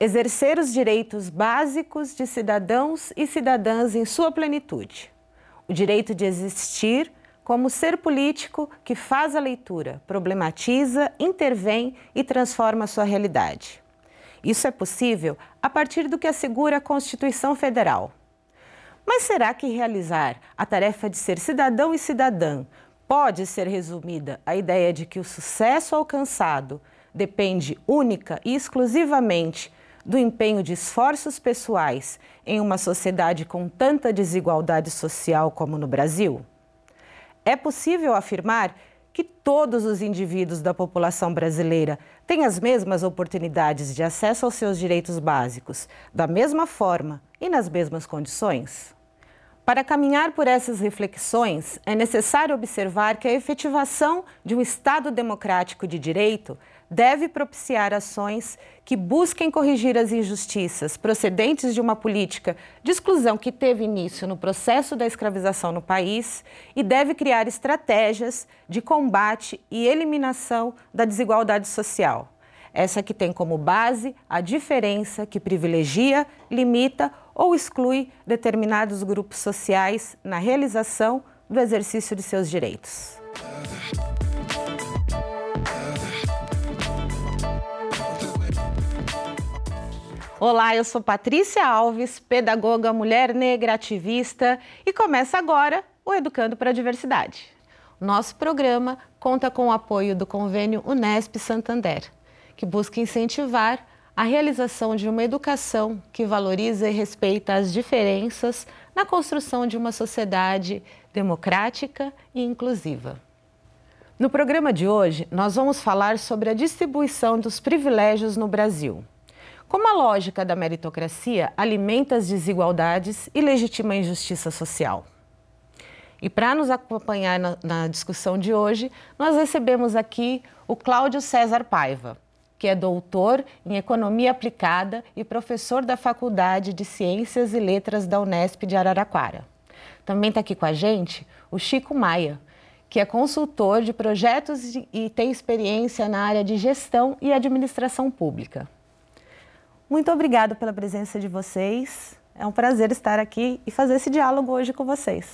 exercer os direitos básicos de cidadãos e cidadãs em sua plenitude. O direito de existir como ser político que faz a leitura, problematiza, intervém e transforma sua realidade. Isso é possível a partir do que assegura a Constituição Federal. Mas será que realizar a tarefa de ser cidadão e cidadã pode ser resumida à ideia de que o sucesso alcançado depende única e exclusivamente do empenho de esforços pessoais em uma sociedade com tanta desigualdade social como no Brasil? É possível afirmar que todos os indivíduos da população brasileira têm as mesmas oportunidades de acesso aos seus direitos básicos, da mesma forma e nas mesmas condições? Para caminhar por essas reflexões, é necessário observar que a efetivação de um Estado democrático de direito deve propiciar ações que busquem corrigir as injustiças procedentes de uma política de exclusão que teve início no processo da escravização no país e deve criar estratégias de combate e eliminação da desigualdade social. Essa que tem como base a diferença que privilegia, limita ou exclui determinados grupos sociais na realização do exercício de seus direitos. Olá, eu sou Patrícia Alves, pedagoga, mulher negra, ativista, e começa agora o Educando para a Diversidade. Nosso programa conta com o apoio do convênio Unesp Santander, que busca incentivar a realização de uma educação que valoriza e respeita as diferenças na construção de uma sociedade democrática e inclusiva. No programa de hoje, nós vamos falar sobre a distribuição dos privilégios no Brasil. Como a lógica da meritocracia alimenta as desigualdades e legitima a injustiça social. E para nos acompanhar na, na, discussão de hoje, nós recebemos aqui o Cláudio César Paiva, que é doutor em Economia Aplicada e professor da Faculdade de Ciências e Letras da Unesp de Araraquara. Também está aqui com a gente o Chico Maia, que é consultor de projetos e tem experiência na área de gestão e administração pública. Muito obrigada pela presença de vocês. É um prazer estar aqui e fazer esse diálogo hoje com vocês.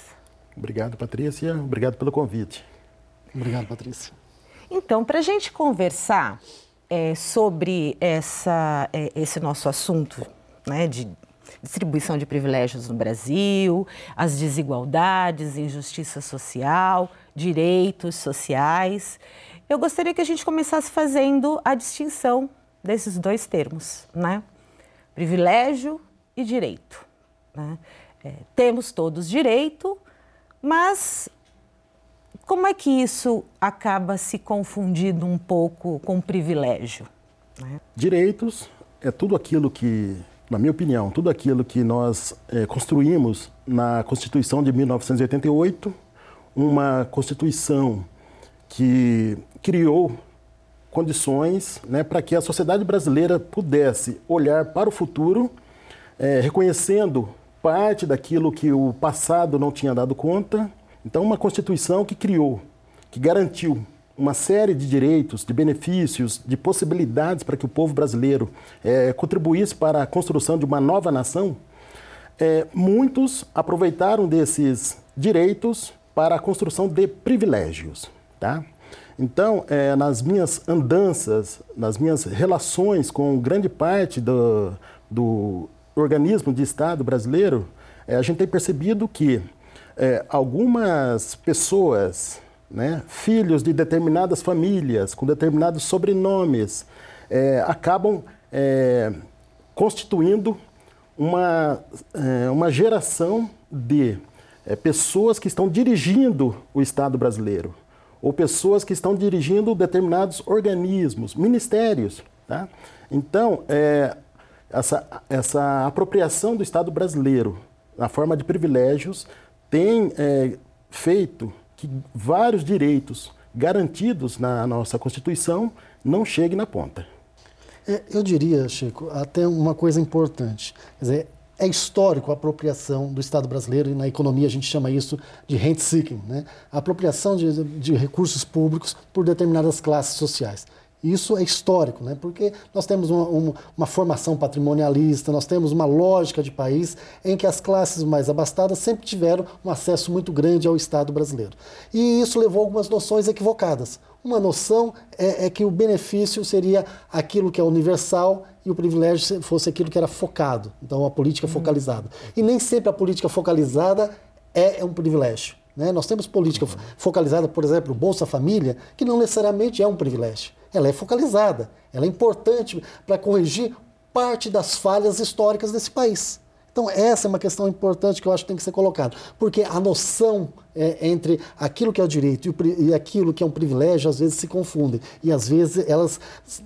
Obrigado, Patrícia. Obrigado pelo convite. Obrigado, Patrícia. Então, para a gente conversar é, sobre essa, é, esse nosso assunto né, de distribuição de privilégios no Brasil, as desigualdades, injustiça social, direitos sociais, eu gostaria que a gente começasse fazendo a distinção desses dois termos, né? Privilégio e direito. Né? É, temos todos direito, mas como é que isso acaba se confundindo um pouco com privilégio? Né? Direitos é tudo aquilo que, na minha opinião, tudo aquilo que nós é, construímos na Constituição de 1988, uma Constituição que criou condições né, para que a sociedade brasileira pudesse olhar para o futuro, é, reconhecendo parte daquilo que o passado não tinha dado conta. Então, uma Constituição que criou, que garantiu uma série de direitos, de benefícios, de possibilidades para que o povo brasileiro é, contribuísse para a construção de uma nova nação, é, muitos aproveitaram desses direitos para a construção de privilégios. Tá? Então, é, nas minhas andanças, nas minhas relações com grande parte do, do organismo de Estado brasileiro, é, a gente tem percebido que é, algumas pessoas, né, filhos de determinadas famílias, com determinados sobrenomes, é, acabam é, constituindo uma, é, uma geração de pessoas que estão dirigindo o Estado brasileiro ou pessoas que estão dirigindo determinados organismos, ministérios. Tá? Então, é, essa, essa apropriação do Estado brasileiro na forma de privilégios tem é, feito que vários direitos garantidos na nossa Constituição não cheguem na ponta. É, eu diria, Chico, até uma coisa importante. Quer dizer, é histórico a apropriação do Estado brasileiro e na economia a gente chama isso de rent seeking, né? a apropriação de, de recursos públicos por determinadas classes sociais. Isso é histórico, né? porque nós temos uma, uma, uma, formação patrimonialista, nós temos uma lógica de país em que as classes mais abastadas sempre tiveram um acesso muito grande ao Estado brasileiro. E isso levou a algumas noções equivocadas. Uma noção é, é que o benefício seria aquilo que é universal e o privilégio fosse aquilo que era focado, então a política focalizada. E nem sempre a política focalizada é, é um privilégio. Né? Nós temos política focalizada, por exemplo, Bolsa Família, que não necessariamente é um privilégio ela é focalizada, ela é importante para corrigir parte das falhas históricas desse país. Então, essa é uma questão importante que eu acho que tem que ser colocada, porque a noção é, entre aquilo que é o direito e, o, e, aquilo que é um privilégio às vezes se confundem e às vezes elas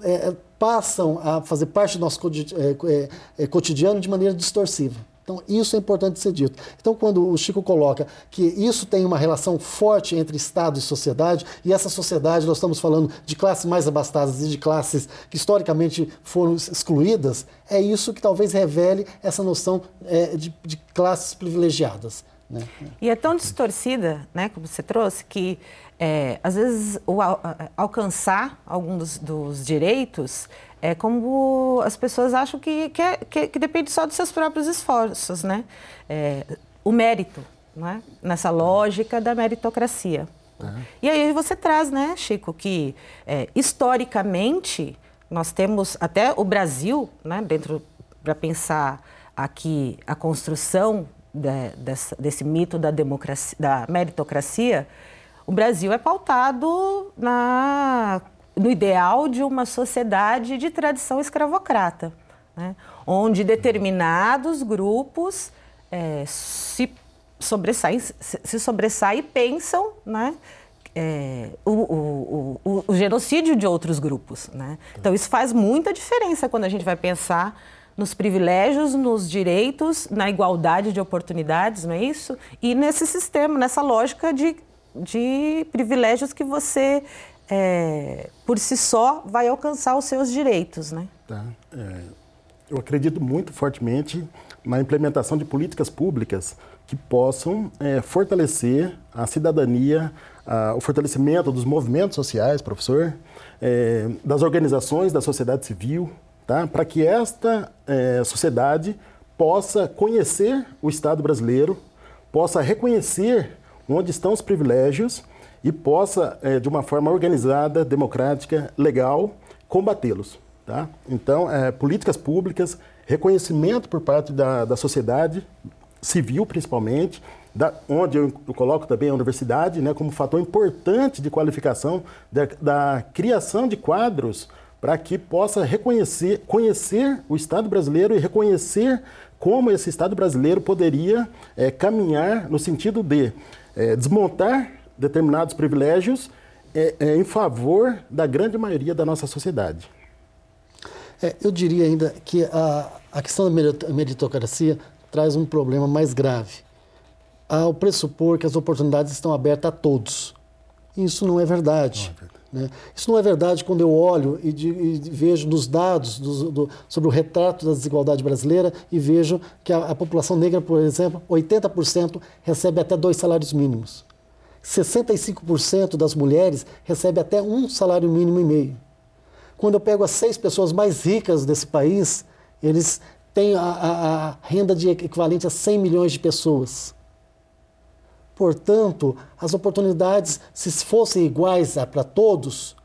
é, passam a fazer parte do nosso é, é, cotidiano de maneira distorsiva. Então, isso é importante ser dito. Então, quando o Chico coloca que isso tem uma relação forte entre Estado e sociedade, e essa sociedade, nós estamos falando de classes mais abastadas e de classes que historicamente foram excluídas, é isso que talvez revele essa noção é, de, de, classes privilegiadas. Né? E é tão distorcida, né, como você trouxe, que é, às vezes o, alcançar alguns dos, dos direitos é como as pessoas acham que, que, é, que, que depende só dos seus próprios esforços, né? É, o mérito, né? nessa lógica da meritocracia. Uhum. E aí você traz, né, Chico, que é, historicamente nós temos até o Brasil, né, dentro para pensar aqui a construção de, dessa, desse mito da democracia, da meritocracia, o Brasil é pautado na no ideal de uma sociedade de tradição escravocrata, né? onde determinados grupos é, se sobressaem, se sobressaem e pensam né? É, o, o, o, o, genocídio de outros grupos. Né? Então, isso faz muita diferença quando a gente vai pensar nos privilégios, nos direitos, na igualdade de oportunidades, não é isso? E nesse sistema, nessa lógica de, de privilégios que você é, por si só, vai alcançar os seus direitos. Né? Tá. É, eu acredito muito fortemente na implementação de políticas públicas que possam é, fortalecer a cidadania, a, o fortalecimento dos movimentos sociais, professor, é, das organizações da sociedade civil, tá? para que esta é, sociedade possa conhecer o Estado brasileiro, possa reconhecer onde estão os privilégios e possa, é, de uma forma organizada, democrática, legal, combatê-los. Tá? Então, é, políticas públicas, reconhecimento por parte da, da sociedade civil, principalmente, da, onde eu, eu, coloco também a universidade né, como fator importante de qualificação da, da criação de quadros para que possa reconhecer, conhecer o Estado brasileiro e reconhecer como esse Estado brasileiro poderia é, caminhar no sentido de é, desmontar determinados privilégios é, é, em favor da grande maioria da nossa sociedade. É, eu diria ainda que a, a questão da meritocracia traz um problema mais grave. Ao pressupor que as oportunidades estão abertas a todos. Isso não é verdade. Não é verdade. Né? Isso não é verdade quando eu olho e, de, e vejo nos dados do, do, sobre o retrato da desigualdade brasileira e vejo que a, a população negra, por exemplo, 80% recebe até dois salários mínimos. 65% das mulheres recebe até um salário mínimo e meio. Quando eu pego as seis pessoas mais ricas desse país, eles têm a, a, a renda de equivalente a 100 milhões de pessoas. Portanto, as oportunidades, se fossem iguais para todos,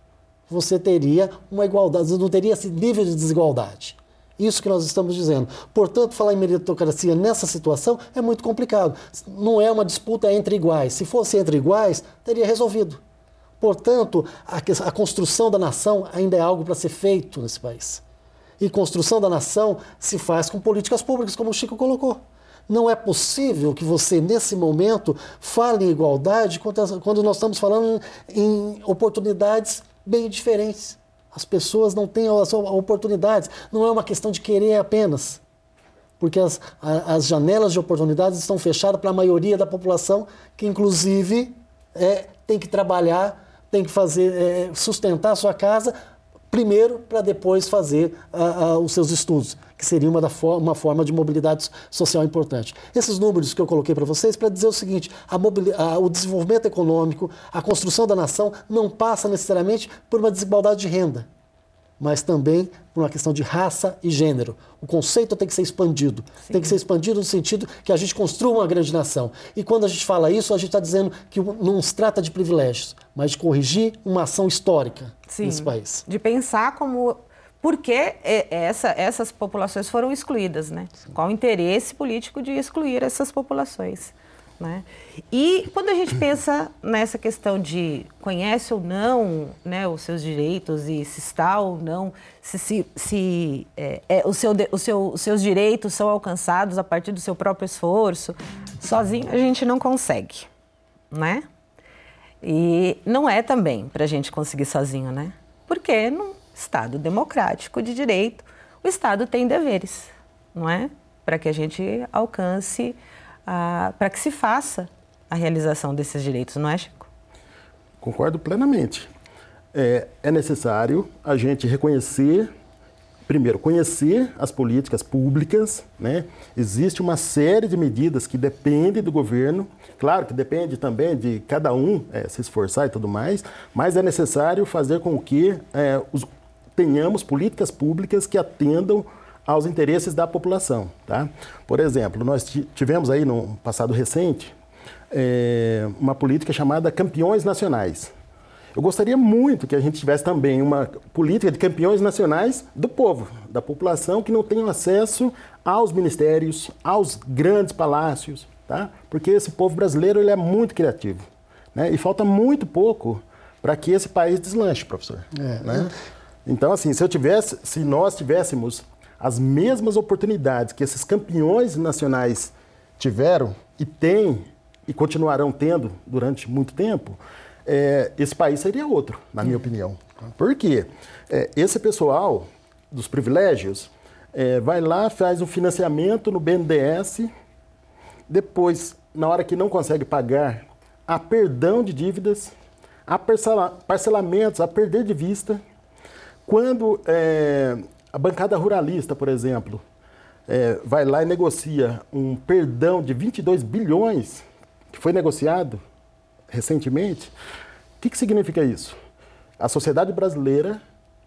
você teria uma igualdade, não teria esse nível de desigualdade. Isso que nós estamos dizendo. Portanto, falar em meritocracia nessa situação é muito complicado. Não é uma disputa entre iguais. Se fosse entre iguais, teria resolvido. Portanto, a, a construção da nação ainda é algo para ser feito nesse país. E construção da nação se faz com políticas públicas, como o Chico colocou. Não é possível que você, nesse momento, fale em igualdade quando nós estamos falando em oportunidades bem diferentes. As pessoas não têm as oportunidades. Não é uma questão de querer apenas. Porque as, as janelas de oportunidades estão fechadas para a maioria da população, que inclusive é, tem que trabalhar, tem que fazer, é, sustentar a sua casa, primeiro para depois fazer os seus estudos, que seria uma, da for uma forma de mobilidade social importante. Esses números que eu coloquei para vocês para dizer o seguinte: a o desenvolvimento econômico, a construção da nação não passa necessariamente por uma desigualdade de renda. mas também por uma questão de raça e gênero. O conceito tem que ser expandido. Sim. Tem que ser expandido no sentido que a gente construa uma grande nação. E quando a gente fala isso, a gente está dizendo que não se trata de privilégios, mas de corrigir uma ação histórica Sim. nesse país. De pensar como por que essa, essas populações foram excluídas, né? Qual o interesse político de excluir essas populações? Né? E quando a gente pensa nessa questão de conhece ou não né, os seus direitos e se está ou não, se, se, se é, é, o seu, o seu, os seus direitos são alcançados a partir do seu próprio esforço, sozinho a gente não consegue, né? E não é também para a gente conseguir sozinho, né? Porque no Estado democrático de direito, o Estado tem deveres, não é? Para que a gente alcance para que se faça a realização desses direitos, não é, Chico? Concordo plenamente. É, é necessário a gente reconhecer, primeiro, conhecer as políticas públicas, né? Existe uma série de medidas que dependem do governo, claro que depende também de cada um é, se esforçar e tudo mais, mas é necessário fazer com que é, os, tenhamos políticas públicas que atendam aos interesses da população. Tá? Por exemplo, nós tivemos aí no passado recente é, uma política chamada Campeões Nacionais. Eu gostaria muito que a gente tivesse também uma política de campeões nacionais do povo, da população que não tem acesso aos ministérios, aos grandes palácios, tá? Porque esse povo brasileiro ele é muito criativo, né? E falta muito pouco para que esse país deslanche, professor. É. Né? Então, assim, se eu tivesse, se nós tivéssemos as mesmas oportunidades que esses campeões nacionais tiveram e têm e continuarão tendo durante muito tempo, é, esse país seria outro, na minha opinião. Por quê? É, esse pessoal dos privilégios é, vai lá, faz um financiamento no BNDES, depois, na hora que não consegue pagar, há perdão de dívidas, há parcelamentos, a perder de vista. Quando é, a bancada ruralista, por exemplo, é, vai lá e negocia um perdão de 22 bilhões, que foi negociado recentemente. O que, que significa isso? A sociedade brasileira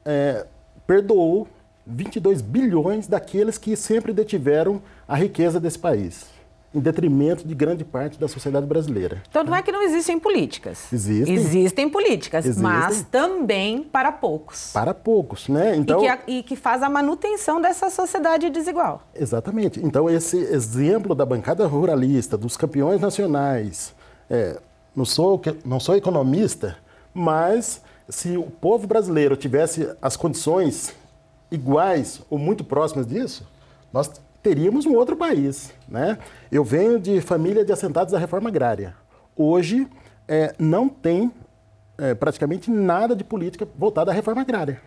é, perdoou 22 bilhões daqueles que sempre detiveram a riqueza desse país em detrimento de grande parte da sociedade brasileira. Então não é que não existem políticas. Existem. Existem políticas, existem. mas também para poucos. Para poucos, né? Então, e, que, e que faz a manutenção dessa sociedade desigual. Exatamente. Então esse exemplo da bancada ruralista, dos campeões nacionais, é, não, sou, não sou economista, mas se o povo brasileiro tivesse as condições iguais ou muito próximas disso, nós teríamos um outro país. Né? Eu venho de família de assentados da reforma agrária. Hoje é, não tem é, praticamente nada de política voltada à reforma agrária,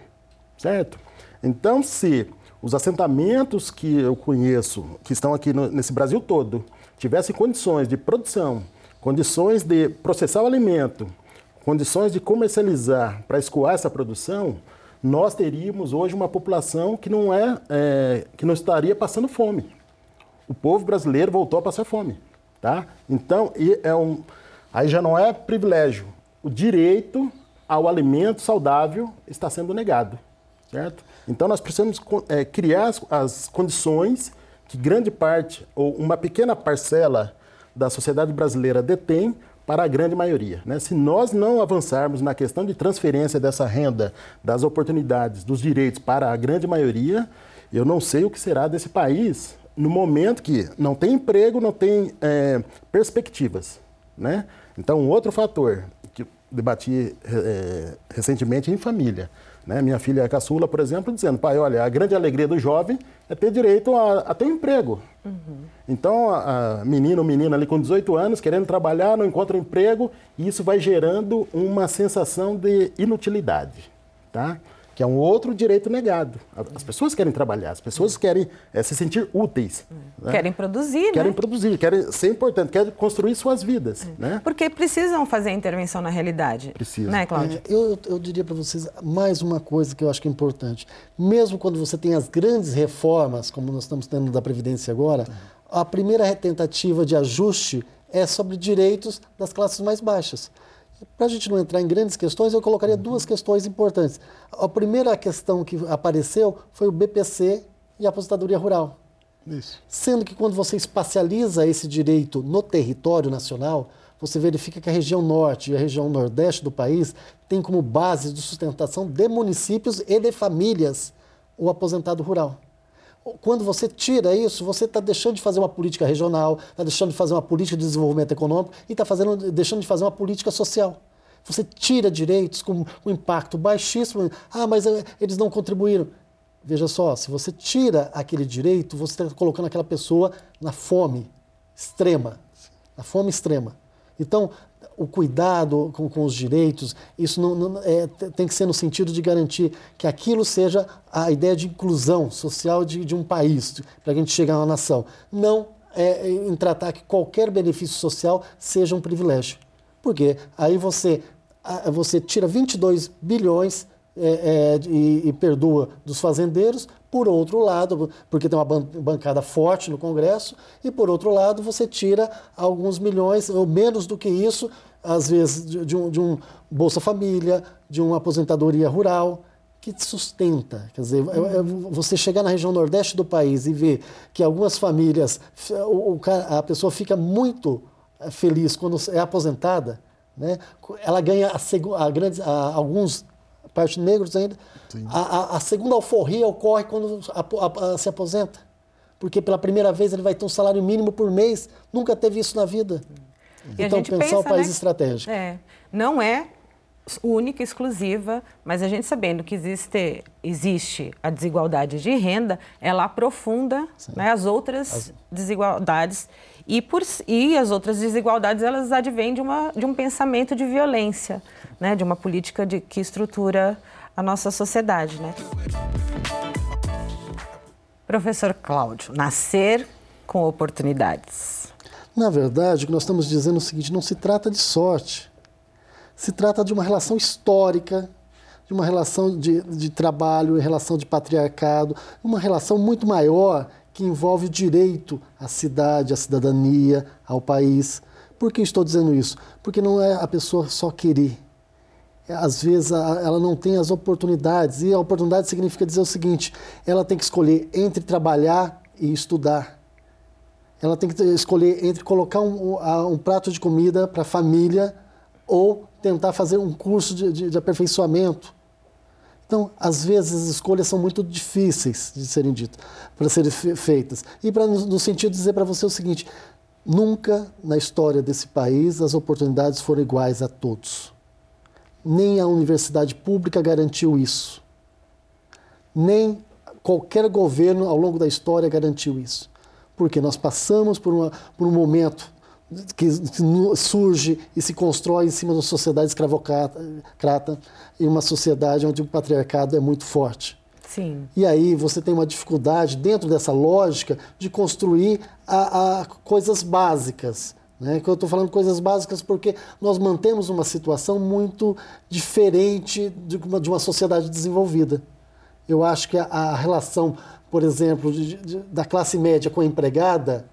certo? Então, se os assentamentos que eu conheço, que estão aqui no, nesse Brasil todo, tivessem condições de produção, condições de processar o alimento, condições de comercializar para escoar essa produção, nós teríamos hoje uma população que não é, é, que não estaria passando fome. O povo brasileiro voltou a passar fome, tá? Então, é um, aí já não é privilégio. O direito ao alimento saudável está sendo negado, certo? Então, nós precisamos é, criar as, as condições que grande parte ou uma pequena parcela da sociedade brasileira detém para a grande maioria. Né? Se nós não avançarmos na questão de transferência dessa renda, das oportunidades, dos direitos para a grande maioria, eu não sei o que será desse país no momento que não tem emprego, não tem é, perspectivas. Né? Então, outro fator que debati é, recentemente em família. Né? Minha filha caçula, por exemplo, dizendo, pai, olha, a grande alegria do jovem é ter direito a, a ter um emprego. Uhum. Então, a, a menino ou menina ali com 18 anos, querendo trabalhar, não encontra um emprego, e isso vai gerando uma sensação de inutilidade, tá? Que é um outro direito negado. As pessoas querem trabalhar, as pessoas querem é, se sentir úteis. Né? Querem produzir, Querem né? produzir, querem ser importantes, querem construir suas vidas. É. Né? Porque precisam fazer intervenção na realidade. Precisam. Né, Cláudia? É, eu, eu diria para vocês mais uma coisa que eu acho que é importante. Mesmo quando você tem as grandes reformas, como nós estamos tendo da Previdência agora, a primeira tentativa de ajuste é sobre direitos das classes mais baixas. Para a gente não entrar em grandes questões, eu colocaria uhum. duas questões importantes. A primeira questão que apareceu foi o BPC e a aposentadoria rural. Isso. Sendo que quando você espacializa esse direito no território nacional, você verifica que a região norte e a região nordeste do país tem como base de sustentação de municípios e de famílias o aposentado rural. Quando você tira isso, você está deixando de fazer uma política regional, está deixando de fazer uma política de desenvolvimento econômico e está deixando de fazer uma política social. Você tira direitos com um impacto baixíssimo. Ah, mas eh, eles não contribuíram. Veja só, se você tira aquele direito, você está colocando aquela pessoa na fome extrema. Na fome extrema. Então, o cuidado com, com os direitos, isso não, não é, tem que ser no sentido de garantir que aquilo seja a ideia de inclusão social de, de um país, para a gente chegar a uma nação. Não é, em tratar que qualquer benefício social seja um privilégio. Porque aí você, você tira 22 bilhões é, é, e, e, perdoa dos fazendeiros, por outro lado, porque tem uma bancada forte no Congresso, e por outro lado, você tira alguns milhões, ou menos do que isso, às vezes de, um, de um Bolsa Família, de uma aposentadoria rural, que sustenta. Quer dizer, é, é você chegar na região nordeste do país e ver que algumas famílias, o, a pessoa fica muito é, feliz quando é aposentada, né? ela ganha a, a grandes, a, alguns parte negros ainda. A, a, segunda alforria ocorre quando se aposenta. Porque pela primeira vez ele vai ter um salário mínimo por mês. Nunca teve isso na vida. E então, pensar pensa, o país né, estratégico. É, não é única, exclusiva, mas a gente sabendo que existe, existe a desigualdade de renda, ela aprofunda né, as outras as... desigualdades. E, por, e as outras desigualdades, elas advêm de, uma, de um pensamento de violência, né, de uma política de, que estrutura a nossa sociedade. Né? Professor Cláudio, nascer com oportunidades. Na verdade, o que nós estamos dizendo é o seguinte: não se trata de sorte. Se trata de uma relação histórica, de uma relação de, de trabalho, relação de patriarcado, uma relação muito maior que envolve o direito à cidade, à cidadania, ao país. Por que estou dizendo isso? Porque não é a pessoa só querer. Às vezes ela não tem as oportunidades, e a oportunidade significa dizer o seguinte: ela tem que escolher entre trabalhar e estudar. Ela tem que escolher entre colocar um, um prato de comida para a família ou tentar fazer um curso de, de, de aperfeiçoamento. Então, às vezes, as escolhas são muito difíceis de serem ditas, para serem feitas. E para no sentido de dizer para você o seguinte: nunca na história desse país as oportunidades foram iguais a todos. Nem a universidade pública garantiu isso. Nem qualquer governo ao longo da história garantiu isso. Porque nós passamos por, uma, por um momento que, surge e se constrói em cima de uma sociedade escravocrata e uma sociedade onde o patriarcado é muito forte. Sim. E aí você tem uma dificuldade dentro dessa lógica de construir a, a coisas básicas. Né? Eu estou falando coisas básicas porque nós mantemos uma situação muito diferente de uma, de uma sociedade desenvolvida. Eu acho que a, a relação, por exemplo, de, de, da classe média com a empregada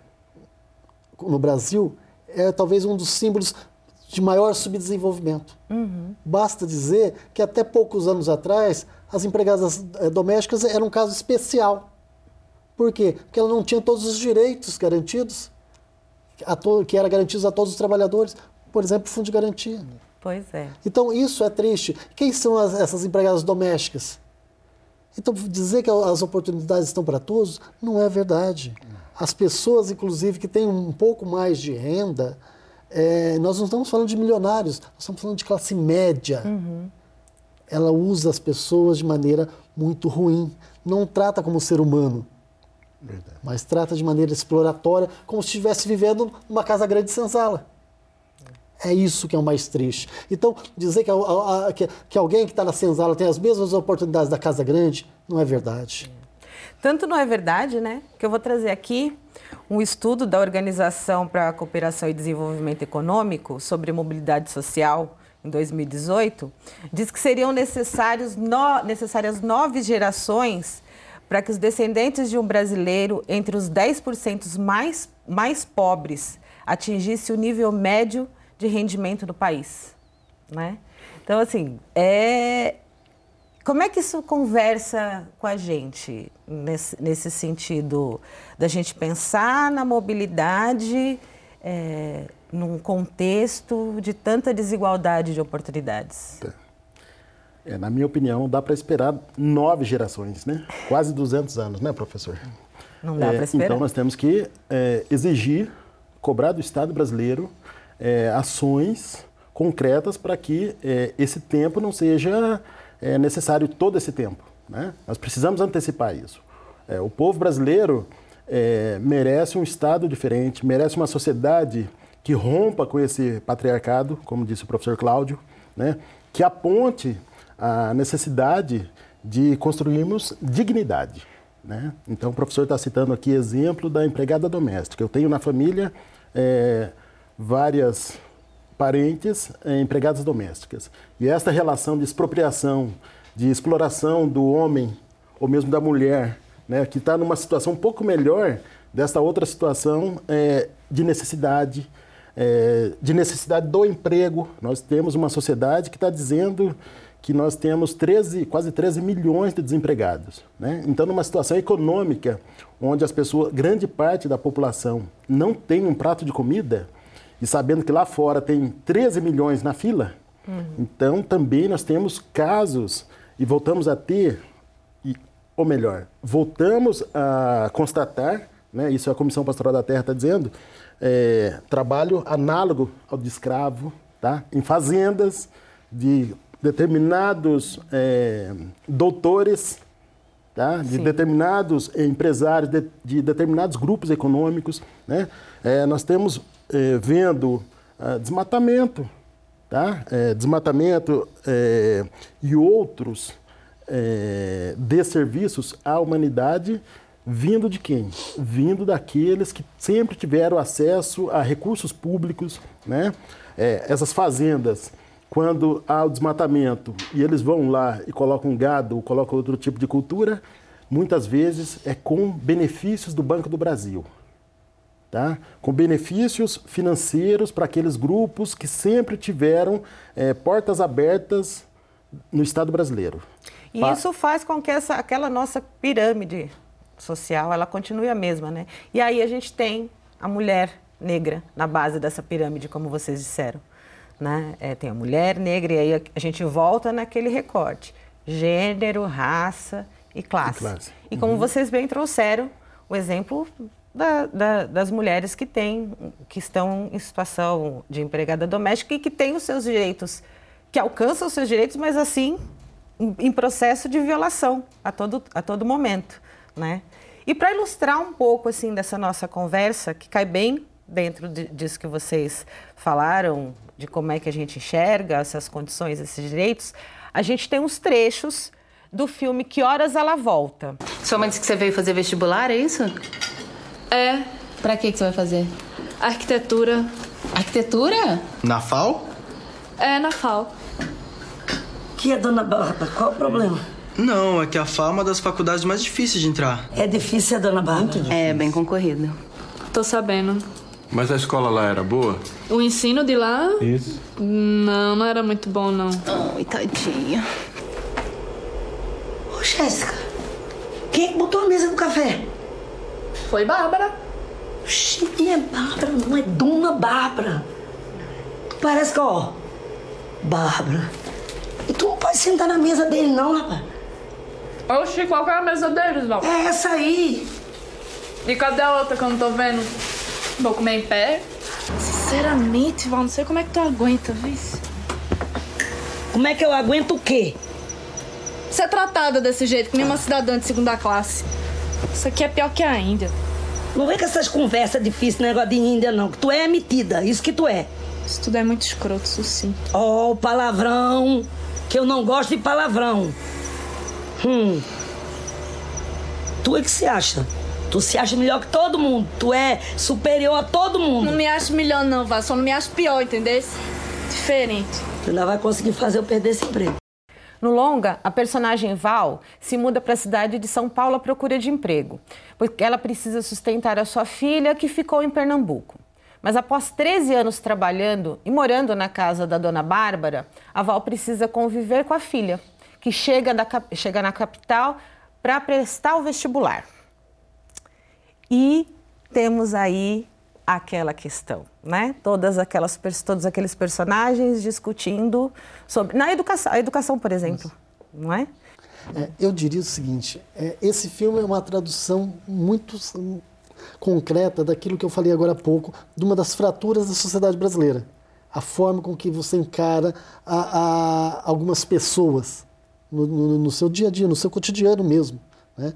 no Brasil é talvez um dos símbolos de maior subdesenvolvimento. Uhum. Basta dizer que até poucos anos atrás as empregadas eh, domésticas eram um caso especial. Por quê? Porque elas não tinham todos os direitos garantidos, que eram garantidos a todos os trabalhadores. Por exemplo, o fundo de garantia. Pois é. Então, isso é triste. Quem são as, essas empregadas domésticas? Então, dizer que as oportunidades estão para todos não é verdade. As pessoas, inclusive, que têm um pouco mais de renda, é, nós não estamos falando de milionários, nós estamos falando de classe média. Uhum. Ela usa as pessoas de maneira muito ruim. Não trata como ser humano, Verdade. mas trata de maneira exploratória, como se estivesse vivendo numa casa grande de senzala. É isso que é o mais triste. Então, dizer que, a, a, que, que alguém que está na senzala tem as mesmas oportunidades da casa grande, não é verdade. Tanto não é verdade, né, que eu vou trazer aqui um estudo da Organização para a Cooperação e Desenvolvimento Econômico sobre mobilidade social em 2018, diz que seriam necessários no, necessárias nove gerações para que os descendentes de um brasileiro entre os 10% mais, mais pobres atingisse o nível médio de rendimento do país. né? Então, assim, é... como é que isso conversa com a gente nesse, nesse sentido da gente pensar na mobilidade é, num contexto de tanta desigualdade de oportunidades? É, na minha opinião, dá para esperar nove gerações, né? Quase 200 anos, né, professor? Não dá é, para esperar. Então, nós temos que é, exigir, cobrar do Estado brasileiro é, ações concretas para que é, esse tempo não seja é, necessário todo esse tempo. Né? Nós precisamos antecipar isso. É, o povo brasileiro é, merece um Estado diferente, merece uma sociedade que rompa com esse patriarcado, como disse o professor Cláudio, né? que aponte a necessidade de construirmos dignidade. Né? Então, o professor está citando aqui exemplo da empregada doméstica. Eu tenho na família é, várias parentes eh, empregadas domésticas. E esta relação de expropriação, de exploração do homem ou mesmo da mulher, né, que está numa situação um pouco melhor desta outra situação é, de necessidade, é, de necessidade do emprego. Nós temos uma sociedade que está dizendo que nós temos 13, quase 13 milhões de desempregados. Né? Então, numa situação econômica onde as pessoas, grande parte da população não tem um prato de comida, e sabendo que lá fora tem 13 milhões na fila, uhum. então também nós temos casos e voltamos a ter, e, ou melhor, voltamos a constatar, né, isso a Comissão Pastoral da Terra está dizendo, é, trabalho análogo ao de escravo, tá? em fazendas de determinados é, doutores, tá? de Sim. determinados empresários, de, de, determinados grupos econômicos. Né? É, nós temos é, vendo ah, desmatamento, tá? É, desmatamento é, e outros é, desserviços à humanidade vindo de quem? Vindo daqueles que sempre tiveram acesso a recursos públicos, né? É, essas fazendas, quando há o desmatamento e eles vão lá e colocam gado, colocam outro tipo de cultura, muitas vezes é com benefícios do Banco do Brasil tá? com benefícios financeiros para aqueles grupos que sempre tiveram é, portas abertas no Estado brasileiro. E pa isso faz com que essa, aquela nossa pirâmide social ela continue a mesma, né? E aí a gente tem a mulher negra na base dessa pirâmide, como vocês disseram. Né? É, tem a mulher negra e aí a gente volta naquele recorte. Gênero, raça e classe. E, classe. e como uhum. vocês bem trouxeram, o exemplo da, da, das mulheres que têm, que estão em situação de empregada doméstica e que têm os seus direitos, que alcançam os seus direitos, mas assim em, processo de violação a todo, a todo momento, né? E para ilustrar um pouco assim dessa nossa conversa, que cai bem dentro de, disso que vocês falaram, de como é que a gente enxerga essas condições, esses direitos, a gente tem uns trechos do filme Que Horas Ela Volta. Sua mãe disse que você veio fazer vestibular, é isso? É. Pra que, que você vai fazer? Arquitetura. Arquitetura? Na FAO? É, na FAO. Que é, dona Bárbara? Qual o problema? Não, é que a FAO é uma das faculdades mais difíceis de entrar. É difícil, é, dona Bárbara? É, bem concorrido. Tô sabendo. Mas a escola lá era boa? O ensino de lá? Isso. Não, não era muito bom, não. Ai, tadinha. Ô, Jéssica, quem é que botou a mesa do café? Foi Bárbara. Oxi, é Bárbara, não é Dona Bárbara. Parece que, ó, Bárbara. E tu não pode sentar na mesa dele, não, rapaz. Oxi, qual que é a mesa deles, Val? É essa aí. E cadê a outra que eu não tô vendo? Vou comer em pé? Sinceramente, Val, não sei como é que tu aguenta, viu? Como é que eu aguento o quê? Ser tratada desse jeito, que nem uma cidadã de segunda classe. Isso aqui é pior que a Índia. Não vem com essas conversas difíceis, negócio de Índia, não. Que tu é metida, isso que tu é. Isso tudo é muito escroto, isso sim. Oh, palavrão. Que eu não gosto de palavrão. Hum. Tu é que se acha? Tu se acha melhor que todo mundo. Tu é superior a todo mundo. Não me acho melhor, não, Vá. Só não me acho pior, entendeu? Diferente. Tu ainda vai conseguir fazer eu perder esse emprego. No longa, a personagem Val se muda para a cidade de São Paulo à procura de emprego, porque ela precisa sustentar a sua filha que ficou em Pernambuco. Mas após 13 anos trabalhando e morando na casa da dona Bárbara, a Val precisa conviver com a filha, que chega, da, chega na capital para prestar o vestibular. E temos aí aquela questão, né? Todas aquelas, todos aqueles personagens discutindo sobre na educação, a educação, por exemplo, não é? é? eu diria o seguinte: é, esse filme é uma tradução muito concreta daquilo que eu falei agora há pouco, de uma das fraturas da sociedade brasileira, a forma com que você encara a, a algumas pessoas no, no, no, seu dia a dia, no seu cotidiano mesmo. Né?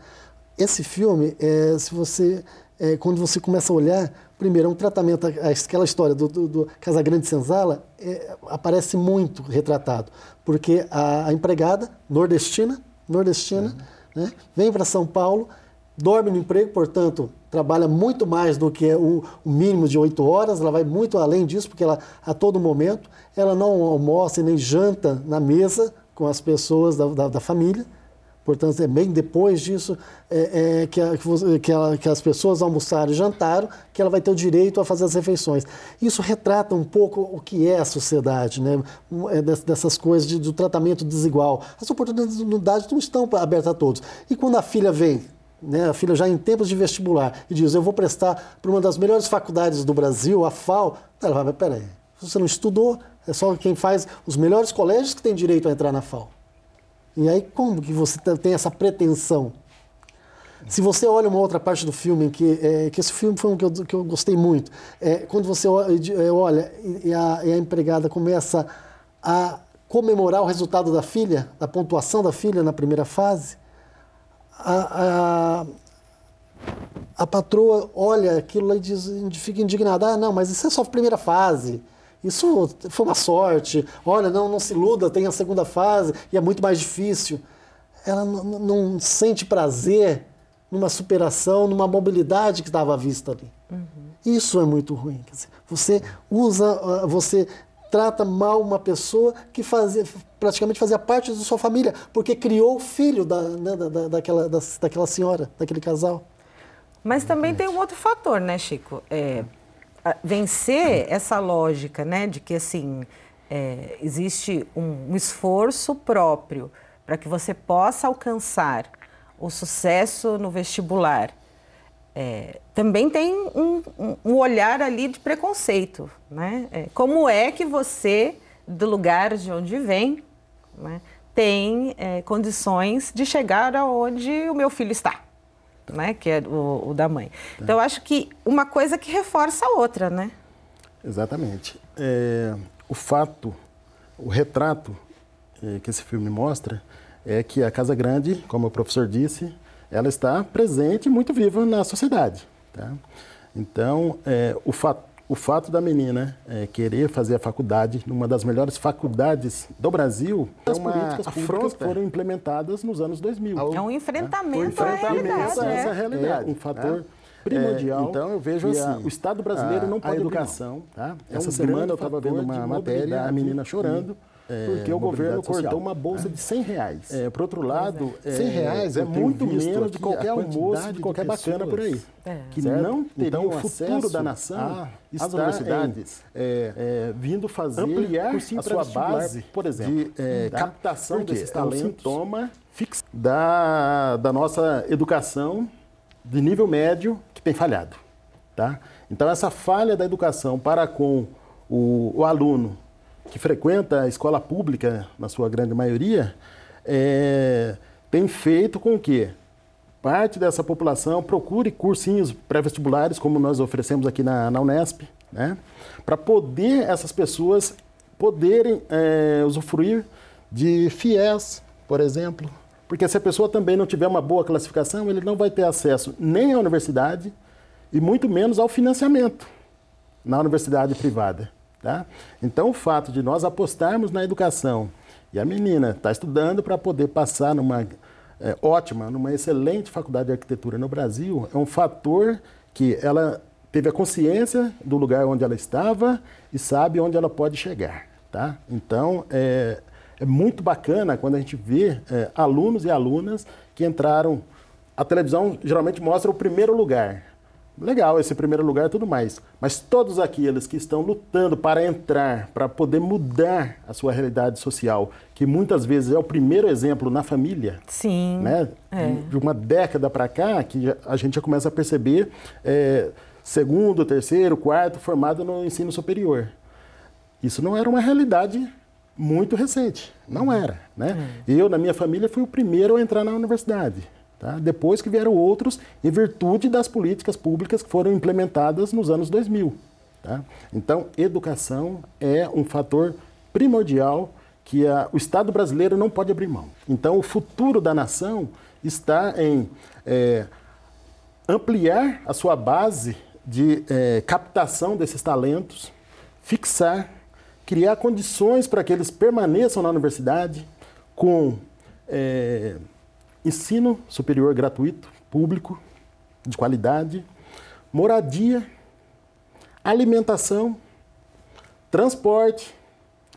Esse filme, é, se você, é, quando você começa a olhar, primeiro, é um tratamento, aquela história do, do, do Casagrande Senzala é, aparece muito retratado, porque a, a empregada nordestina, nordestina, uhum. né, vem para São Paulo, dorme no emprego, portanto, trabalha muito mais do que o, o mínimo de oito horas, ela vai muito além disso, porque ela, a todo momento, ela não almoça e nem janta na mesa com as pessoas da, da, da família, Portanto, é bem depois disso é, é, que, a, que, que, as pessoas almoçaram e jantaram que ela vai ter o direito a fazer as refeições. Isso retrata um pouco o que é a sociedade, né? É dessas coisas de, do tratamento desigual. As oportunidades não estão abertas a todos. E quando a filha vem, né, a filha já em tempos de vestibular, e diz: Eu vou prestar para uma das melhores faculdades do Brasil, a FAO, ela vai, peraí, você não estudou, é só quem faz os melhores colégios que tem direito a entrar na FAO. E aí, como que você tem essa pretensão? Se você olha uma outra parte do filme, que, é, que esse filme foi um que eu, que eu gostei muito, é, quando você é, olha e a, e a empregada começa a comemorar o resultado da filha, da pontuação da filha na primeira fase, a, a, a patroa olha aquilo e diz, fica indignada, ah, não, mas isso é só a primeira fase. Isso foi uma sorte. Olha, não, não se iluda, tem a segunda fase e é muito mais difícil. Ela não sente prazer numa superação, numa mobilidade que estava à vista ali. Uhum. Isso é muito ruim. Dizer, você usa, ah, você trata mal uma pessoa que fazia, praticamente fazia parte da sua família, porque criou o filho da, né, da, daquela, da, daquela senhora, daquele casal. Mas também tem um outro fator, né, Chico? É, vencer essa lógica, né, de que assim é, existe um, um esforço próprio para que você possa alcançar o sucesso no vestibular. É, também tem um, um, olhar ali de preconceito, né? É, como é que você, do lugar de onde vem, né, tem é, condições de chegar aonde o meu filho está? Né? Que é o, o da mãe. Tá. Então, eu acho que uma coisa que reforça a outra, né? Exatamente. É, o fato, o retrato é, que esse filme mostra é que a Casa Grande, como o professor disse, ela está presente e muito viva na sociedade. Tá? Então, é, o fato o fato da menina é, querer fazer a faculdade numa das melhores faculdades do Brasil é uma políticas públicas que foram implementadas nos anos 2000. É um enfrentamento, né? à realidade. A essa realidade. É um fator né? primordial. É, então eu vejo assim, a, o Estado brasileiro a, não pode a educação. Tá? É essa um semana eu estava vendo uma matéria, a menina chorando. É, porque o governo social. cortou uma bolsa de 100 reais. É, por outro lado, é, 100 reais é muito menos de qualquer almoço, de qualquer bacana por aí. É. Que certo? não teriam então, o futuro da nação, as universidades é, é, vindo fazer ampliar a sua base, por exemplo, de é, tá? captação desses talentos. É um sintoma fixo da, da nossa educação de nível médio que tem falhado. Tá? Então, essa falha da educação para com o, o aluno que frequenta a escola pública, na sua grande maioria, é, tem feito com que parte dessa população procure cursinhos pré-vestibulares, como nós oferecemos aqui na, na Unesp, né? para poder essas pessoas poderem é, usufruir de FIES, por exemplo. Porque se a pessoa também não tiver uma boa classificação, ele não vai ter acesso nem à universidade e muito menos ao financiamento na universidade privada. Tá? Então, o fato de nós apostarmos na educação e a menina está estudando para poder passar numa é, ótima, numa excelente faculdade de arquitetura no Brasil, é um fator que ela teve a consciência do lugar onde ela estava e sabe onde ela pode chegar. Tá? Então, é, é muito bacana quando a gente vê é, alunos e alunas que entraram. A televisão geralmente mostra o primeiro lugar, legal esse primeiro lugar e tudo mais. Mas todos aqueles que estão lutando para entrar, para poder mudar a sua realidade social, que muitas vezes é o primeiro exemplo na família. Sim. Né? É. De uma década para cá, que a gente já começa a perceber é, segundo, terceiro, quarto, formado no ensino superior. Isso não era uma realidade muito recente. Não era. Né? Eu, na minha família, fui o primeiro a entrar na universidade. Tá? Depois que vieram outros, em virtude das políticas públicas que foram implementadas nos anos 2000. Tá? Então, educação é um fator primordial que a, o Estado brasileiro não pode abrir mão. Então, o futuro da nação está em é, ampliar a sua base de é, captação desses talentos, fixar, criar condições para que eles permaneçam na universidade com é, ensino superior gratuito, público, de qualidade, moradia, alimentação, transporte,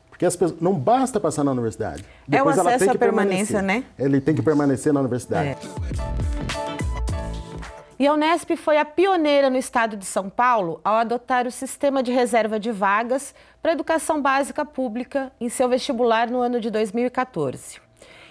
porque as pessoas, não basta passar na universidade. É o Depois acesso à permanência, né? Ele tem que permanecer na universidade. É. E a Unesp foi a pioneira no estado de São Paulo ao adotar o sistema de reserva de vagas para a educação básica pública em seu vestibular no ano de 2014.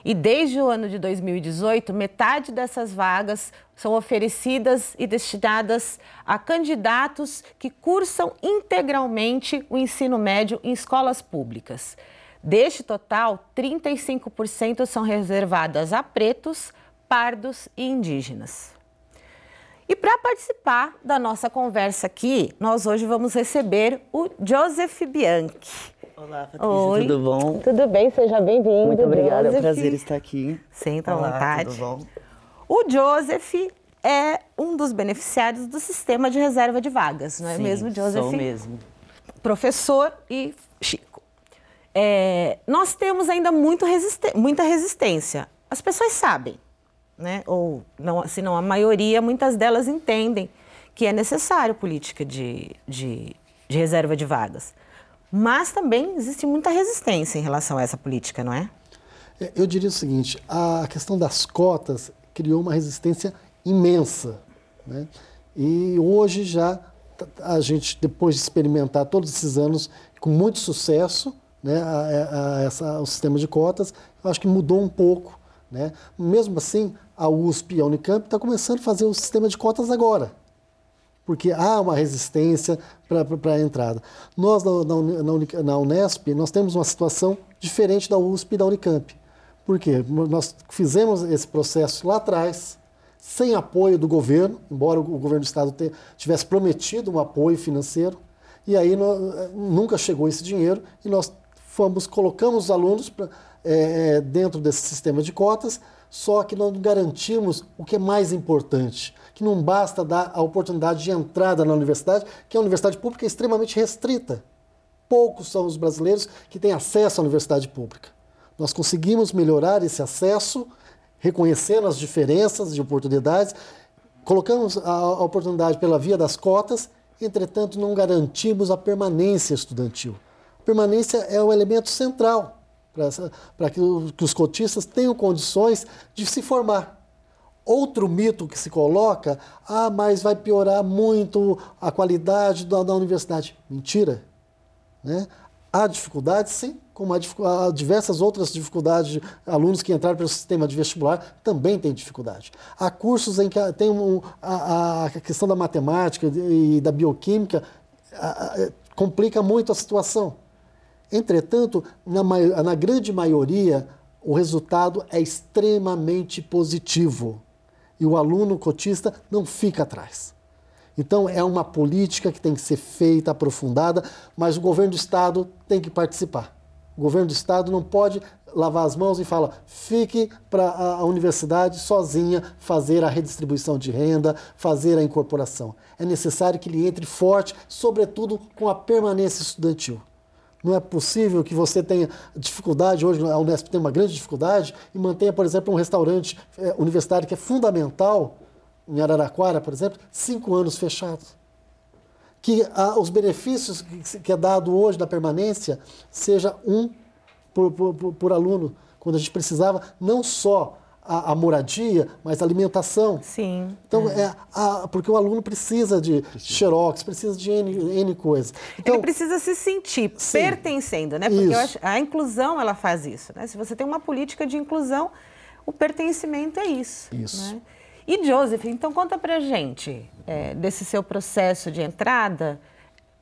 E desde o ano de 2018, metade dessas vagas são oferecidas e destinadas a candidatos que cursam integralmente o ensino médio em escolas públicas. Deste total, 35% são reservadas a pretos, pardos e indígenas. E para participar da nossa conversa aqui, nós hoje vamos receber o Joseph Bianchi. Olá, Patrícia, Oi. tudo bom? Tudo bem? Seja bem-vindo. Muito obrigada, é um Joseph. prazer estar aqui. Sinta à vontade. tudo bom? O Joseph é um dos beneficiários do sistema de reserva de vagas, não é Sim, mesmo, Joseph? Sou mesmo. Professor e Chico. É, nós temos ainda muito resiste- muita resistência. As pessoas sabem, né? ou não, se não a maioria, muitas delas entendem que é necessário política de, de, de reserva de vagas. Mas também existe muita resistência em relação a essa política, não é? É, Eu diria o seguinte: a questão das cotas criou uma resistência imensa. Né? E hoje já a gente, depois de experimentar todos esses anos com muito sucesso, né, a, a- essa, o sistema de cotas, acho que mudou um pouco. Né? Mesmo assim, a USP e a Unicamp estão começando a fazer o sistema de cotas agora porque há uma resistência para a entrada. Nós, na, na, na Unesp, nós temos uma situação diferente da USP e da Unicamp. Por quê? Nós fizemos esse processo lá atrás, sem apoio do governo, embora o governo do Estado tivesse prometido um apoio financeiro, e aí nó- nunca chegou esse dinheiro, e nós fomos, colocamos os alunos pra, é, dentro desse sistema de cotas, só que nós garantimos o que é mais importante, que não basta dar a oportunidade de entrada na universidade, que a universidade pública é extremamente restrita. Poucos são os brasileiros que têm acesso à universidade pública. Nós conseguimos melhorar esse acesso, reconhecendo as diferenças de oportunidades, colocamos a oportunidade pela via das cotas, entretanto, não garantimos a permanência estudantil. A permanência é o elemento central para que, que os cotistas tenham condições de se formar. Outro mito que se coloca, ah, mas vai piorar muito a qualidade da, da universidade. Mentira. Né? Há dificuldades, sim, como há, diversas outras dificuldades. de Alunos que entraram pelo sistema de vestibular também têm dificuldade. Há cursos em que tem um- a, a questão da matemática e da bioquímica a- a- complica muito a situação. Entretanto, na, na grande maioria, o resultado é extremamente positivo e o aluno cotista não fica atrás. Então, é uma política que tem que ser feita, aprofundada, mas o governo do Estado tem que participar. O governo do Estado não pode lavar as mãos e falar, fique para a universidade sozinha fazer a redistribuição de renda, fazer a incorporação. É necessário que ele entre forte, sobretudo com a permanência estudantil. Não é possível que você tenha dificuldade, hoje a Unesp tem uma grande dificuldade, e mantenha, por exemplo, um restaurante eh, universitário que é fundamental, em Araraquara, por exemplo, cinco anos fechado. Que ah, os benefícios que, é dado hoje da permanência seja um por- por- por aluno, quando a gente precisava não só a, a moradia, mas a alimentação. Sim. Então, é. a- porque o aluno precisa de xerox, precisa de N, N coisas. Então, ele precisa se sentir Sim. pertencendo, né? Porque acho, a inclusão ela faz isso, né? Se você tem uma política de inclusão, o pertencimento é isso. Isso. né? E Joseph, então conta pra gente é, desse seu processo de entrada.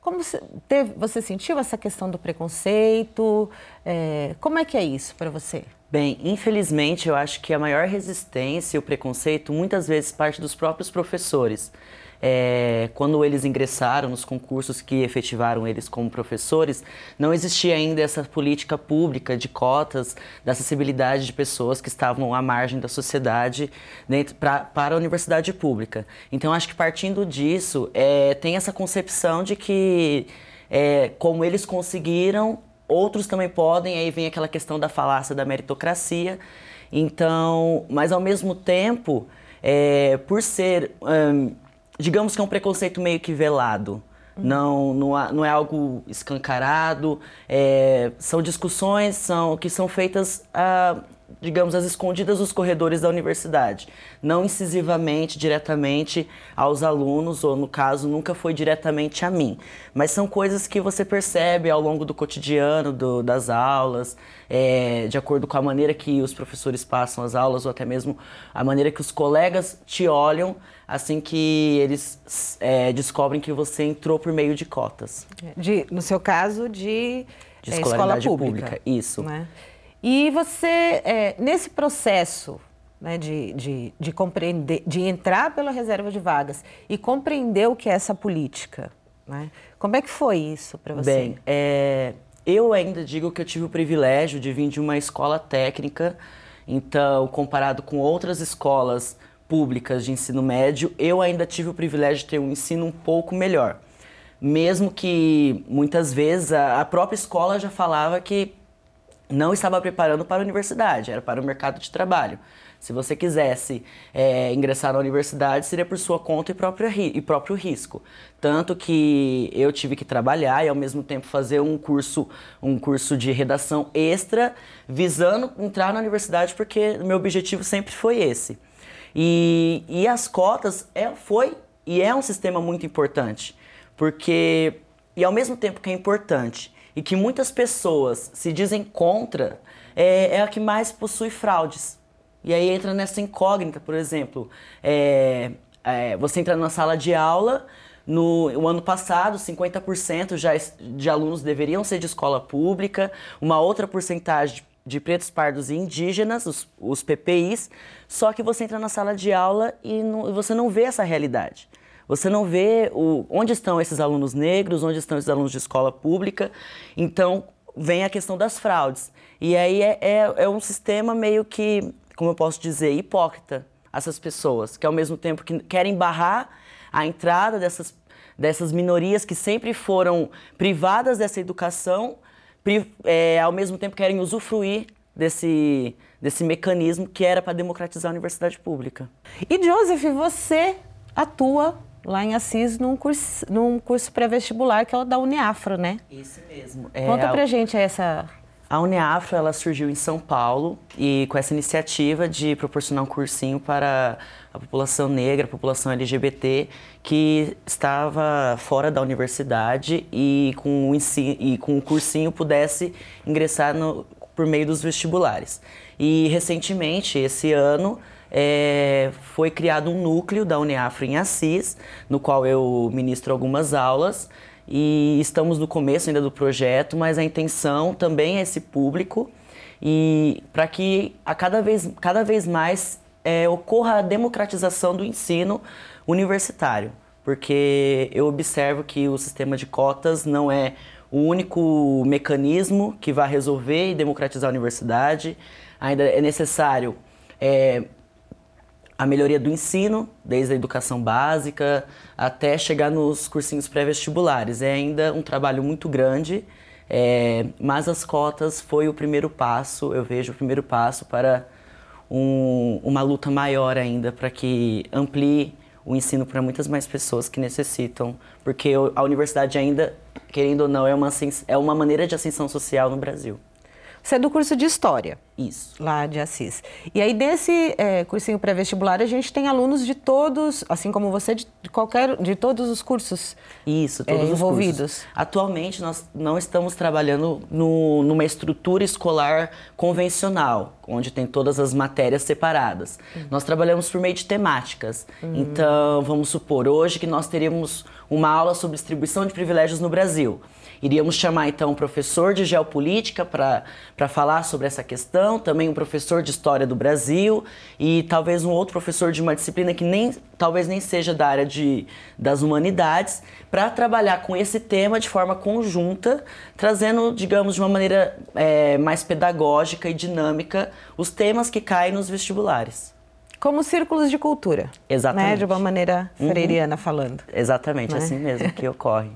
Como você, teve- você sentiu essa questão do preconceito? É, como é que é isso para você? Bem, infelizmente eu acho que a maior resistência e o preconceito muitas vezes parte dos próprios professores. É, quando eles ingressaram nos concursos que efetivaram eles como professores, não existia ainda essa política pública de cotas da acessibilidade de pessoas que estavam à margem da sociedade dentro, pra, para a universidade pública. Então, acho que partindo disso, é, tem essa concepção de que, é, como eles conseguiram, outros também podem, aí vem aquela questão da falácia da meritocracia. Então, mas ao mesmo tempo, é, por ser, hum, digamos que é um preconceito meio que velado, não, não, há- não é algo escancarado, é, são discussões são, que são feitas, ah, digamos, às escondidas dos corredores da universidade, não incisivamente, diretamente aos alunos, ou no caso, nunca foi diretamente a mim. Mas são coisas que você percebe ao longo do cotidiano do- das aulas, é, de acordo com a maneira que os professores passam as aulas, ou até mesmo a maneira que os colegas te olham assim que eles é, descobrem que você entrou por meio de cotas. De, no seu caso, de, De é, escolaridade escola pública. pública, isso. né? E você, é, nesse processo né, de, de, de compreender, de entrar pela reserva de vagas e compreender o que é essa política, né? como é que foi isso para você? Bem, é, eu ainda digo que eu tive o privilégio de vir de uma escola técnica, então, comparado com outras escolas públicas de ensino médio, eu ainda tive o privilégio de ter um ensino um pouco melhor. Mesmo que muitas vezes a, própria escola já falava que não estava preparando para a universidade, era para o mercado de trabalho. Se você quisesse é, ingressar na universidade, seria por sua conta e próprio, ri- e próprio risco. Tanto que eu tive que trabalhar e ao mesmo tempo fazer um curso, um curso de redação extra, visando entrar na universidade, porque meu objetivo sempre foi esse. E, e as cotas é, foi e é um sistema muito importante, porque e ao mesmo tempo que é importante e que muitas pessoas se dizem contra, é, é a que mais possui fraudes. E aí entra nessa incógnita, por exemplo, é, é, você entra numa sala de aula, no o ano passado, 50% já de alunos deveriam ser de escola pública, uma outra porcentagem de, pretos, pardos e indígenas, os, os PPIs, só que você entra na sala de aula e não- você não vê essa realidade. Você não vê o, onde estão esses alunos negros, onde estão esses alunos de escola pública. Então, vem a questão das fraudes. E aí é, é, é um sistema meio que, como eu posso dizer, hipócrita, essas pessoas, que ao mesmo tempo que querem barrar a entrada dessas, dessas minorias que sempre foram privadas dessa educação, é, ao mesmo tempo querem usufruir desse, desse mecanismo que era para democratizar a universidade pública. E Joseph, você atua lá em Assis num curso, num curso pré-vestibular que é o da Uniafro, né? Isso mesmo. É, Conta a- pra gente essa. A Uniafro ela surgiu em São Paulo e com essa iniciativa de proporcionar um cursinho para a população negra, a população LGBT que estava fora da universidade e com o, ensi- e com o cursinho pudesse ingressar no- por meio dos vestibulares. E recentemente, esse ano, é, foi criado um núcleo da Uniafro em Assis, no qual eu ministro algumas aulas e estamos no começo ainda do projeto, mas a intenção também é esse público e para que a cada vez, cada vez mais é, ocorra a democratização do ensino universitário, porque eu observo que o sistema de cotas não é o único mecanismo que vai resolver e democratizar a universidade. Ainda é necessário é, a melhoria do ensino, desde a educação básica até chegar nos cursinhos pré-vestibulares. É ainda um trabalho muito grande, é, mas as cotas foi o primeiro passo, eu vejo o primeiro passo para um- uma luta maior ainda, para que amplie o ensino para muitas mais pessoas que necessitam, porque a universidade ainda, querendo ou não, é uma, é uma maneira de ascensão social no Brasil. Você é do curso de História. Isso. Lá de Assis. E aí, desse é, cursinho pré-vestibular, a gente tem alunos de todos, assim como você, de, qualquer, de todos os cursos Isso, todos é, os envolvidos. Cursos. Atualmente, nós não estamos trabalhando no, numa estrutura escolar convencional, onde tem todas as matérias separadas. Uhum. Nós trabalhamos por meio de temáticas. Uhum. Então, vamos supor, hoje que nós teríamos uma aula sobre distribuição de privilégios no Brasil. Iríamos chamar então um professor de geopolítica para falar sobre essa questão, também um professor de história do Brasil e talvez um outro professor de uma disciplina que nem talvez nem seja da área de, das humanidades, para trabalhar com esse tema de forma conjunta, trazendo, digamos, de uma maneira é, mais pedagógica e dinâmica os temas que caem nos vestibulares. Como círculos de cultura. Exatamente. Né? De uma maneira freiriana uhum. falando. Exatamente, né? assim mesmo que ocorre.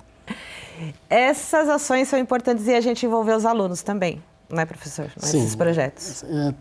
Essas ações são importantes e a gente envolver os alunos também, não é, professor? Sim. Nesses projetos. É,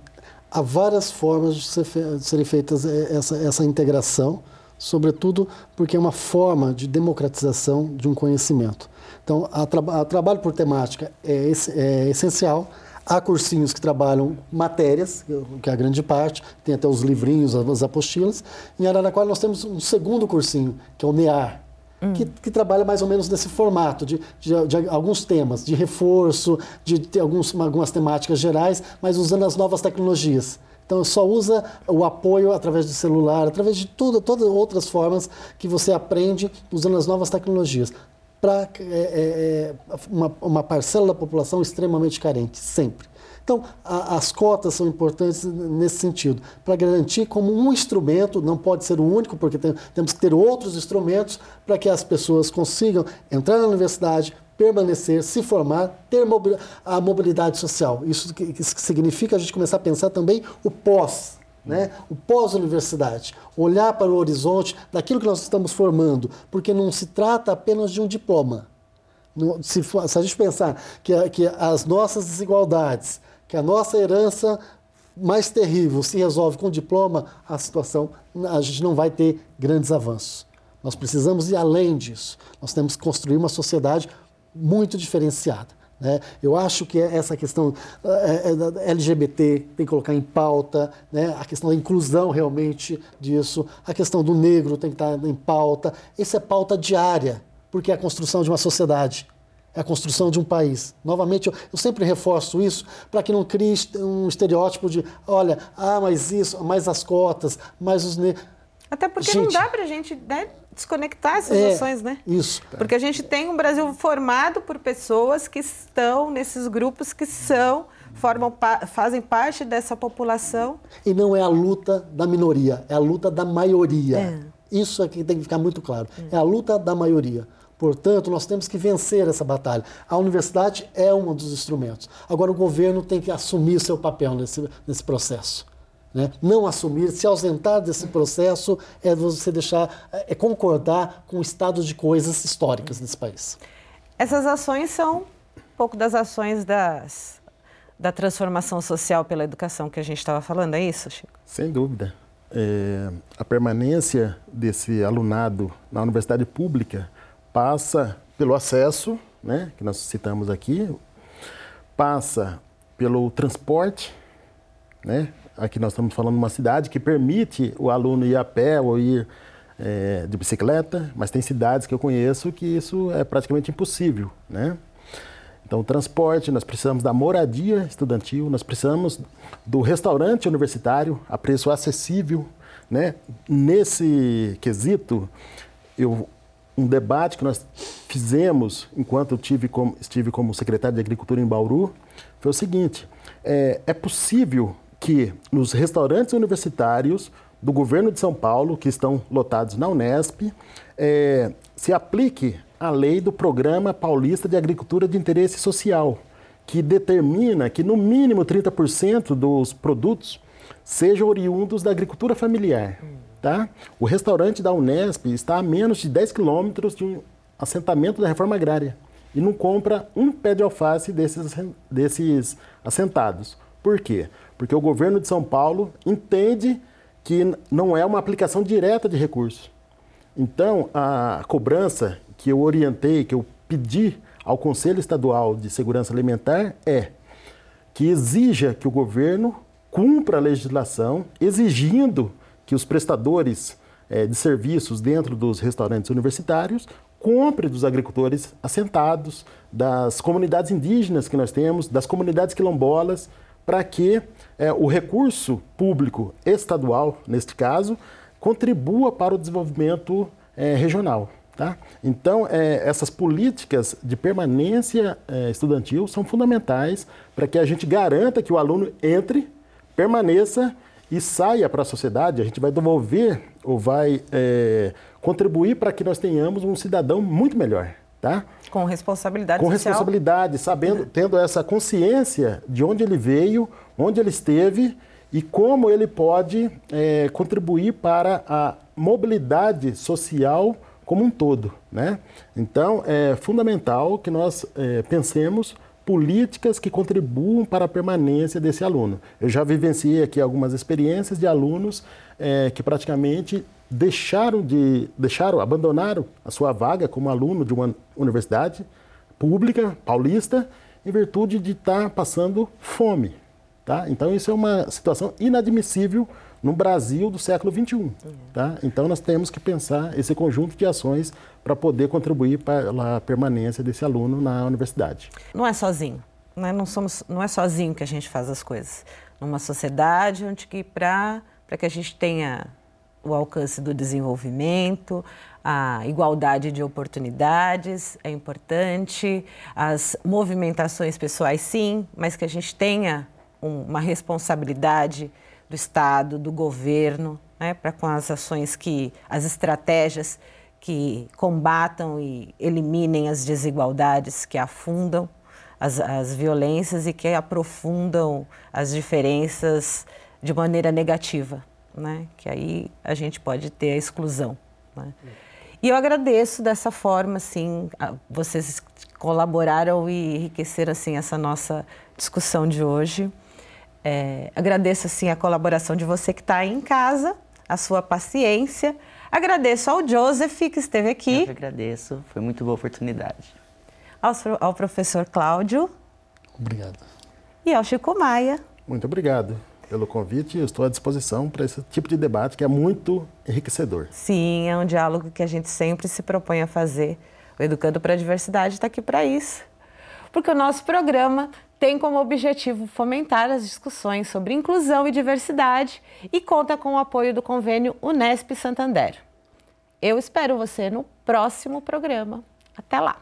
há várias formas de, ser, de serem feitas é, essa, essa integração, sobretudo porque é uma forma de democratização de um conhecimento. Então, a, tra a trabalho por temática é, é essencial. Há cursinhos que trabalham matérias, que é a grande parte, tem até os livrinhos, as apostilas. Em Araraquara nós temos um segundo cursinho, que é o NEAR, que, que, trabalha mais ou menos nesse formato, de, de, de alguns temas, de reforço, de, de alguns, algumas temáticas gerais, mas usando as novas tecnologias. Então, só usa o apoio através do celular, através de tudo, todas outras formas que você aprende usando as novas tecnologias. Para é, é, é, uma, uma parcela da população extremamente carente, sempre. Então, a, as cotas são importantes nesse sentido, para garantir como um instrumento, não pode ser o único, porque tem, temos que ter outros instrumentos para que as pessoas consigam entrar na universidade, permanecer, se formar, ter a mobilidade social. Isso que significa a gente começar a pensar também o pós. Né? O pós-universidade, olhar para o horizonte daquilo que nós estamos formando, porque não se trata apenas de um diploma. Se, a gente pensar que, que as nossas desigualdades, que a nossa herança mais terrível se resolve com diploma, a situação, a gente não vai ter grandes avanços. Nós precisamos ir além disso. Nós temos que construir uma sociedade muito diferenciada. Né? Eu acho que essa questão é, é, LGBT tem que colocar em pauta, né? a questão da inclusão realmente disso, a questão do negro tem que estar em pauta. Isso é pauta diária, porque é a construção de uma sociedade é a construção de um país. Novamente, eu, eu sempre reforço isso para que não crie um estereótipo de, olha, ah, mas isso, mais as cotas, mais os. Até porque gente, não dá para a gente né, desconectar essas é, ações, né? Isso. Porque a gente tem um Brasil formado por pessoas que estão nesses grupos que são formam fazem parte dessa população. E não é a luta da minoria, é a luta da maioria. É. Isso aqui tem que ficar muito claro. É, é a luta da maioria. Portanto, nós temos que vencer essa batalha. A universidade é um dos instrumentos. Agora, o governo tem que assumir seu papel nesse, nesse processo. Né? Não assumir, se ausentar desse processo é você deixar, é concordar com o estado de coisas históricas nesse país. Essas ações são um pouco das ações das, da transformação social pela educação que a gente estava falando, é isso, Chico? Sem dúvida. É, a permanência desse alunado na universidade pública passa pelo acesso, né, que nós citamos aqui, passa pelo transporte, né? Aqui nós estamos falando de uma cidade que permite o aluno ir a pé ou ir é, de bicicleta, mas tem cidades que eu conheço que isso é praticamente impossível, né? Então, o transporte, nós precisamos da moradia estudantil, nós precisamos do restaurante universitário a preço acessível, né? Nesse quesito, eu um debate que nós fizemos enquanto tive como, estive como secretário de Agricultura em Bauru foi o seguinte: é, é possível que nos restaurantes universitários do governo de São Paulo, que estão lotados na Unesp, é, se aplique a lei do Programa Paulista de Agricultura de Interesse Social, que determina que no mínimo 30% dos produtos sejam oriundos da agricultura familiar. Tá? O restaurante da Unesp está a menos de 10 quilômetros de um assentamento da reforma agrária e não compra um pé de alface desses, desses assentados. Por quê? Porque o governo de São Paulo entende que não é uma aplicação direta de recursos. Então, a cobrança que eu orientei, que eu pedi ao Conselho Estadual de Segurança Alimentar é que exija que o governo cumpra a legislação, exigindo que os prestadores é, de serviços dentro dos restaurantes universitários compre dos agricultores assentados, das comunidades indígenas que nós temos, das comunidades quilombolas, para que é, o recurso público estadual, neste caso, contribua para o desenvolvimento é, regional. Tá? Então, é, essas políticas de permanência estudantil são fundamentais para que a gente garanta que o aluno entre, permaneça e saia para a sociedade. A gente vai devolver ou vai é, contribuir para que nós tenhamos um cidadão muito melhor. Tá? Com responsabilidade Com social. responsabilidade, sabendo, tendo essa consciência de onde ele veio, onde ele esteve e como ele pode é, contribuir para a mobilidade social como um todo. Né? Então, é fundamental que nós é, pensemos políticas que contribuam para a permanência desse aluno. Eu já vivenciei aqui algumas experiências de alunos é, que praticamente deixaram de deixaram abandonaram a sua vaga como aluno de uma universidade pública paulista em virtude de estar passando fome, tá? Então isso é uma situação inadmissível no Brasil do século XXI. Tá? Então, nós temos que pensar esse conjunto de ações para poder contribuir para a permanência desse aluno na universidade. Não é sozinho. Não é, não somos, não é sozinho que a gente faz as coisas. Numa sociedade onde que para que a gente tenha o alcance do desenvolvimento, a igualdade de oportunidades é importante, as movimentações pessoais sim, mas que a gente tenha um, uma responsabilidade do Estado, do governo, né, para com as ações que, as estratégias que combatam e eliminem as desigualdades que afundam as, as violências e que aprofundam as diferenças de maneira negativa, né? que aí a gente pode ter a exclusão. Né? E eu agradeço dessa forma, assim, vocês colaboraram e enriqueceram assim, essa nossa discussão de hoje. É, agradeço assim a colaboração de você que está aí em casa, a sua paciência. Agradeço ao Joseph que esteve aqui. Eu que agradeço, foi muito boa oportunidade. Ao, ao professor Cláudio. Obrigado. E ao Chico Maia. Muito obrigado pelo convite. Eu estou à disposição para esse tipo de debate que é muito enriquecedor. Sim, é um diálogo que a gente sempre se propõe a fazer. O Educando para a Diversidade está aqui para isso. Porque o nosso programa tem como objetivo fomentar as discussões sobre inclusão e diversidade e conta com o apoio do convênio Unesp Santander. Eu espero você no próximo programa. Até lá!